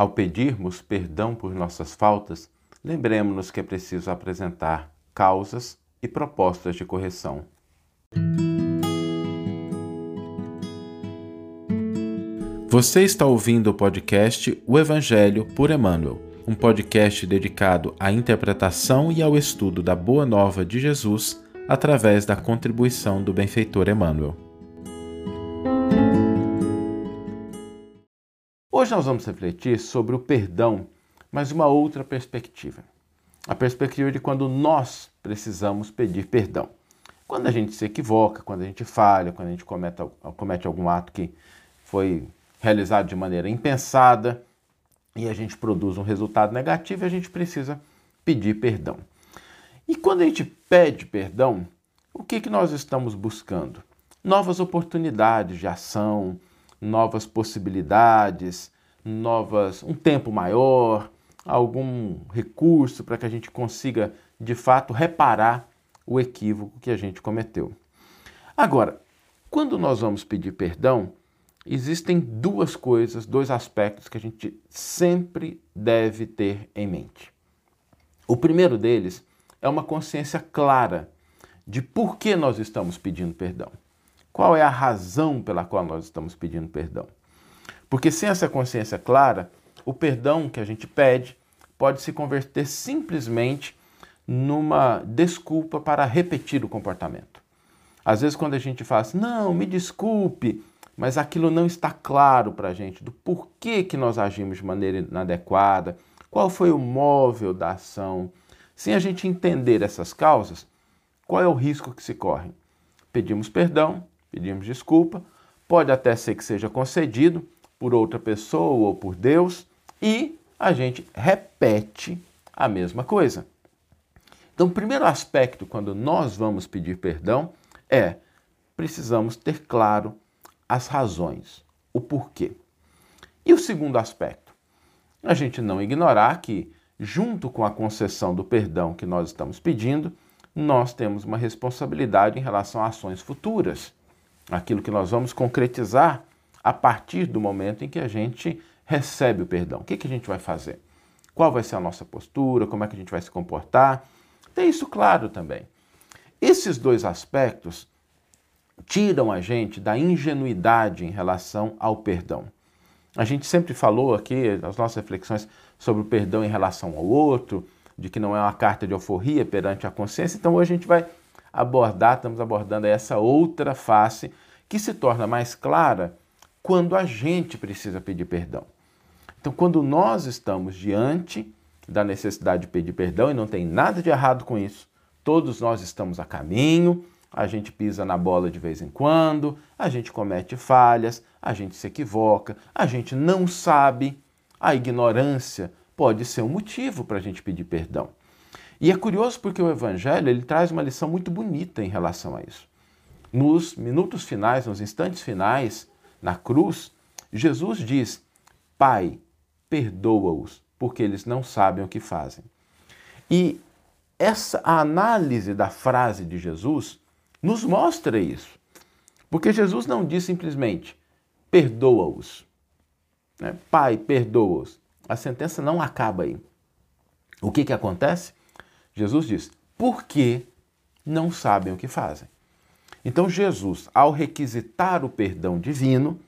Ao pedirmos perdão por nossas faltas, lembremos-nos que é preciso apresentar causas e propostas de correção. Você está ouvindo o podcast O Evangelho por Emmanuel, um podcast dedicado à interpretação e ao estudo da Boa Nova de Jesus através da contribuição do benfeitor Emmanuel. Hoje nós vamos refletir sobre o perdão, mas uma outra perspectiva. A perspectiva de quando nós precisamos pedir perdão. Quando a gente se equivoca, quando a gente falha, quando a gente comete, comete algum ato que foi realizado de maneira impensada e a gente produz um resultado negativo, a gente precisa pedir perdão. E quando a gente pede perdão, o que, que nós estamos buscando? Novas oportunidades de ação, novas possibilidades, novas, um tempo maior, algum recurso para que a gente consiga de fato reparar o equívoco que a gente cometeu. Agora, quando nós vamos pedir perdão, existem duas coisas, dois aspectos que a gente sempre deve ter em mente. O primeiro deles é uma consciência clara de por que nós estamos pedindo perdão. Qual é a razão pela qual nós estamos pedindo perdão? Porque sem essa consciência clara, o perdão que a gente pede pode se converter simplesmente numa desculpa para repetir o comportamento. Às vezes, quando a gente fala assim, não, me desculpe, mas aquilo não está claro para a gente do porquê que nós agimos de maneira inadequada, qual foi o móvel da ação, sem a gente entender essas causas, qual é o risco que se corre? Pedimos perdão, pedimos desculpa, pode até ser que seja concedido por outra pessoa ou por Deus e a gente repete a mesma coisa. Então, o primeiro aspecto quando nós vamos pedir perdão é precisamos ter claro as razões, o porquê. E o segundo aspecto, a gente não ignorar que junto com a concessão do perdão que nós estamos pedindo, nós temos uma responsabilidade em relação a ações futuras, aquilo que nós vamos concretizar a partir do momento em que a gente recebe o perdão. O que, que a gente vai fazer? Qual vai ser a nossa postura? Como é que a gente vai se comportar? Tem isso claro também. Esses dois aspectos tiram a gente da ingenuidade em relação ao perdão. A gente sempre falou aqui nas nossas reflexões sobre o perdão em relação ao outro, de que não é uma carta de alforria perante a consciência. Então hoje a gente vai abordar, estamos abordando essa outra face que se torna mais clara quando a gente precisa pedir perdão. Então, quando nós estamos diante da necessidade de pedir perdão, e não tem nada de errado com isso, todos nós estamos a caminho, a gente pisa na bola de vez em quando, a gente comete falhas, a gente se equivoca, a gente não sabe. A ignorância pode ser um motivo para a gente pedir perdão. E é curioso porque o Evangelho ele traz uma lição muito bonita em relação a isso. Nos minutos finais, nos instantes finais, na cruz, Jesus diz: Pai, perdoa-os, porque eles não sabem o que fazem. E essa análise da frase de Jesus nos mostra isso. Porque Jesus não diz simplesmente, perdoa-os. Né? Pai, perdoa-os. A sentença não acaba aí. O que, que acontece? Jesus diz, porque não sabem o que fazem. Então, Jesus, ao requisitar o perdão divino,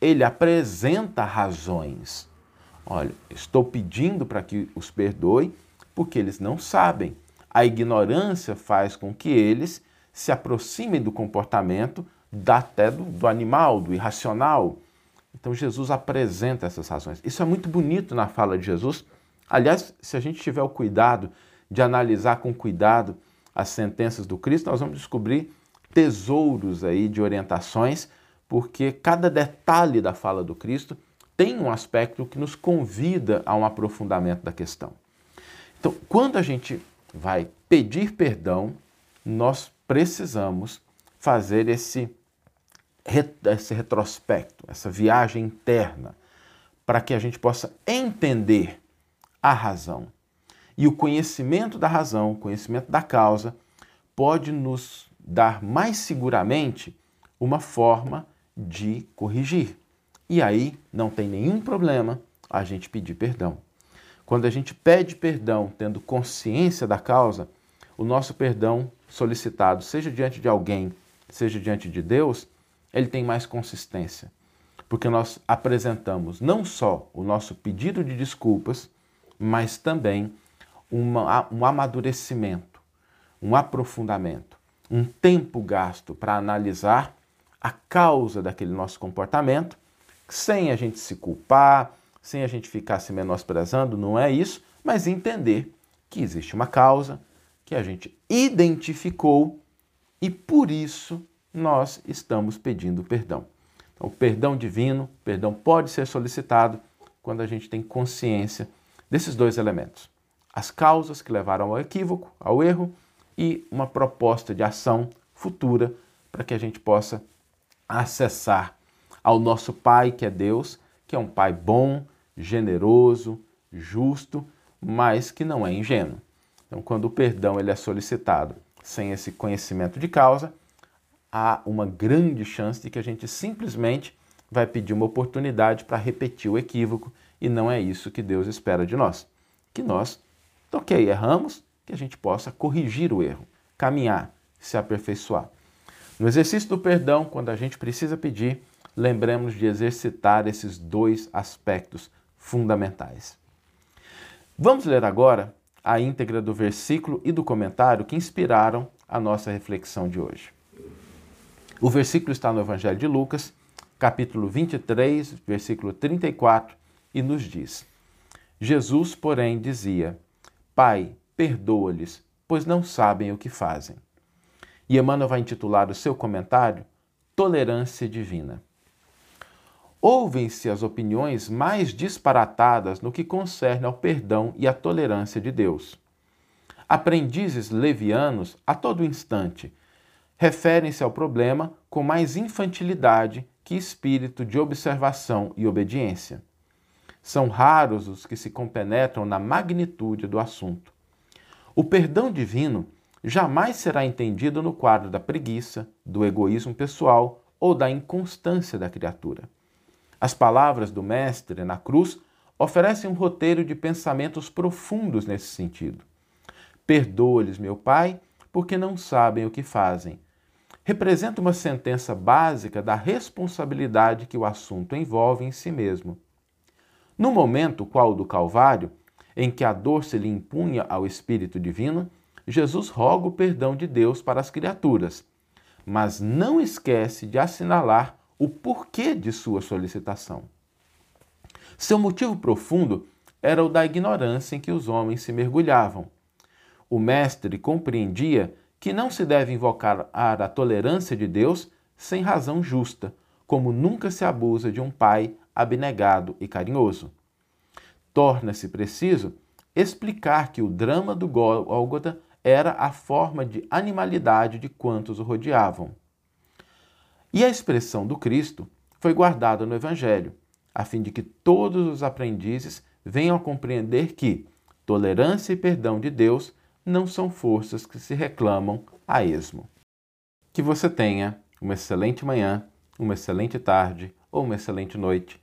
ele apresenta razões. Olha, estou pedindo para que os perdoe porque eles não sabem. A ignorância faz com que eles se aproximem do comportamento até do, do animal, do irracional. Então Jesus apresenta essas razões. Isso é muito bonito na fala de Jesus. Aliás, se a gente tiver o cuidado de analisar com cuidado as sentenças do Cristo, nós vamos descobrir tesouros aí de orientações, porque cada detalhe da fala do Cristo tem um aspecto que nos convida a um aprofundamento da questão. Então, quando a gente vai pedir perdão, nós precisamos fazer esse, esse retrospecto, essa viagem interna, para que a gente possa entender a razão. E o conhecimento da razão, o conhecimento da causa, pode nos dar mais seguramente uma forma de corrigir. E aí não tem nenhum problema a gente pedir perdão. Quando a gente pede perdão tendo consciência da causa, o nosso perdão solicitado, seja diante de alguém, seja diante de Deus, ele tem mais consistência. Porque nós apresentamos não só o nosso pedido de desculpas, mas também uma, um amadurecimento, um aprofundamento, um tempo gasto para analisar a causa daquele nosso comportamento, sem a gente se culpar, sem a gente ficar se menosprezando, não é isso, mas entender que existe uma causa que a gente identificou e por isso nós estamos pedindo perdão. Então, o perdão divino, perdão pode ser solicitado quando a gente tem consciência desses dois elementos: as causas que levaram ao equívoco, ao erro, e uma proposta de ação futura para que a gente possa acessar ao nosso Pai, que é Deus, que é um Pai bom, generoso, justo, mas que não é ingênuo. Então, quando o perdão ele é solicitado sem esse conhecimento de causa, há uma grande chance de que a gente simplesmente vai pedir uma oportunidade para repetir o equívoco e não é isso que Deus espera de nós. Que nós, ok, erramos, que a gente possa corrigir o erro, caminhar, se aperfeiçoar. No exercício do perdão, quando a gente precisa pedir, lembremos de exercitar esses dois aspectos fundamentais. Vamos ler agora a íntegra do versículo e do comentário que inspiraram a nossa reflexão de hoje. O versículo está no Evangelho de Lucas, capítulo 23, versículo 34, e nos diz: Jesus, porém, dizia: Pai, perdoa-lhes, pois não sabem o que fazem. E Emmanuel vai intitular o seu comentário Tolerância Divina. Ouvem-se as opiniões mais disparatadas no que concerne ao perdão e à tolerância de Deus. Aprendizes levianos, a todo instante, referem-se ao problema com mais infantilidade que espírito de observação e obediência. São raros os que se compenetram na magnitude do assunto. O perdão divino jamais será entendido no quadro da preguiça, do egoísmo pessoal ou da inconstância da criatura. As palavras do Mestre na cruz oferecem um roteiro de pensamentos profundos nesse sentido. Perdoa-lhes, meu Pai, porque não sabem o que fazem. Representa uma sentença básica da responsabilidade que o assunto envolve em si mesmo. No momento qual do Calvário, em que a dor se lhe impunha ao Espírito Divino, Jesus roga o perdão de Deus para as criaturas, mas não esquece de assinalar o porquê de sua solicitação. Seu motivo profundo era o da ignorância em que os homens se mergulhavam. O Mestre compreendia que não se deve invocar a tolerância de Deus sem razão justa, como nunca se abusa de um pai abnegado e carinhoso. Torna-se preciso explicar que o drama do Gólgota era a forma de animalidade de quantos o rodeavam. E a expressão do Cristo foi guardada no Evangelho, a fim de que todos os aprendizes venham a compreender que tolerância e perdão de Deus não são forças que se reclamam a esmo. Que você tenha uma excelente manhã, uma excelente tarde ou uma excelente noite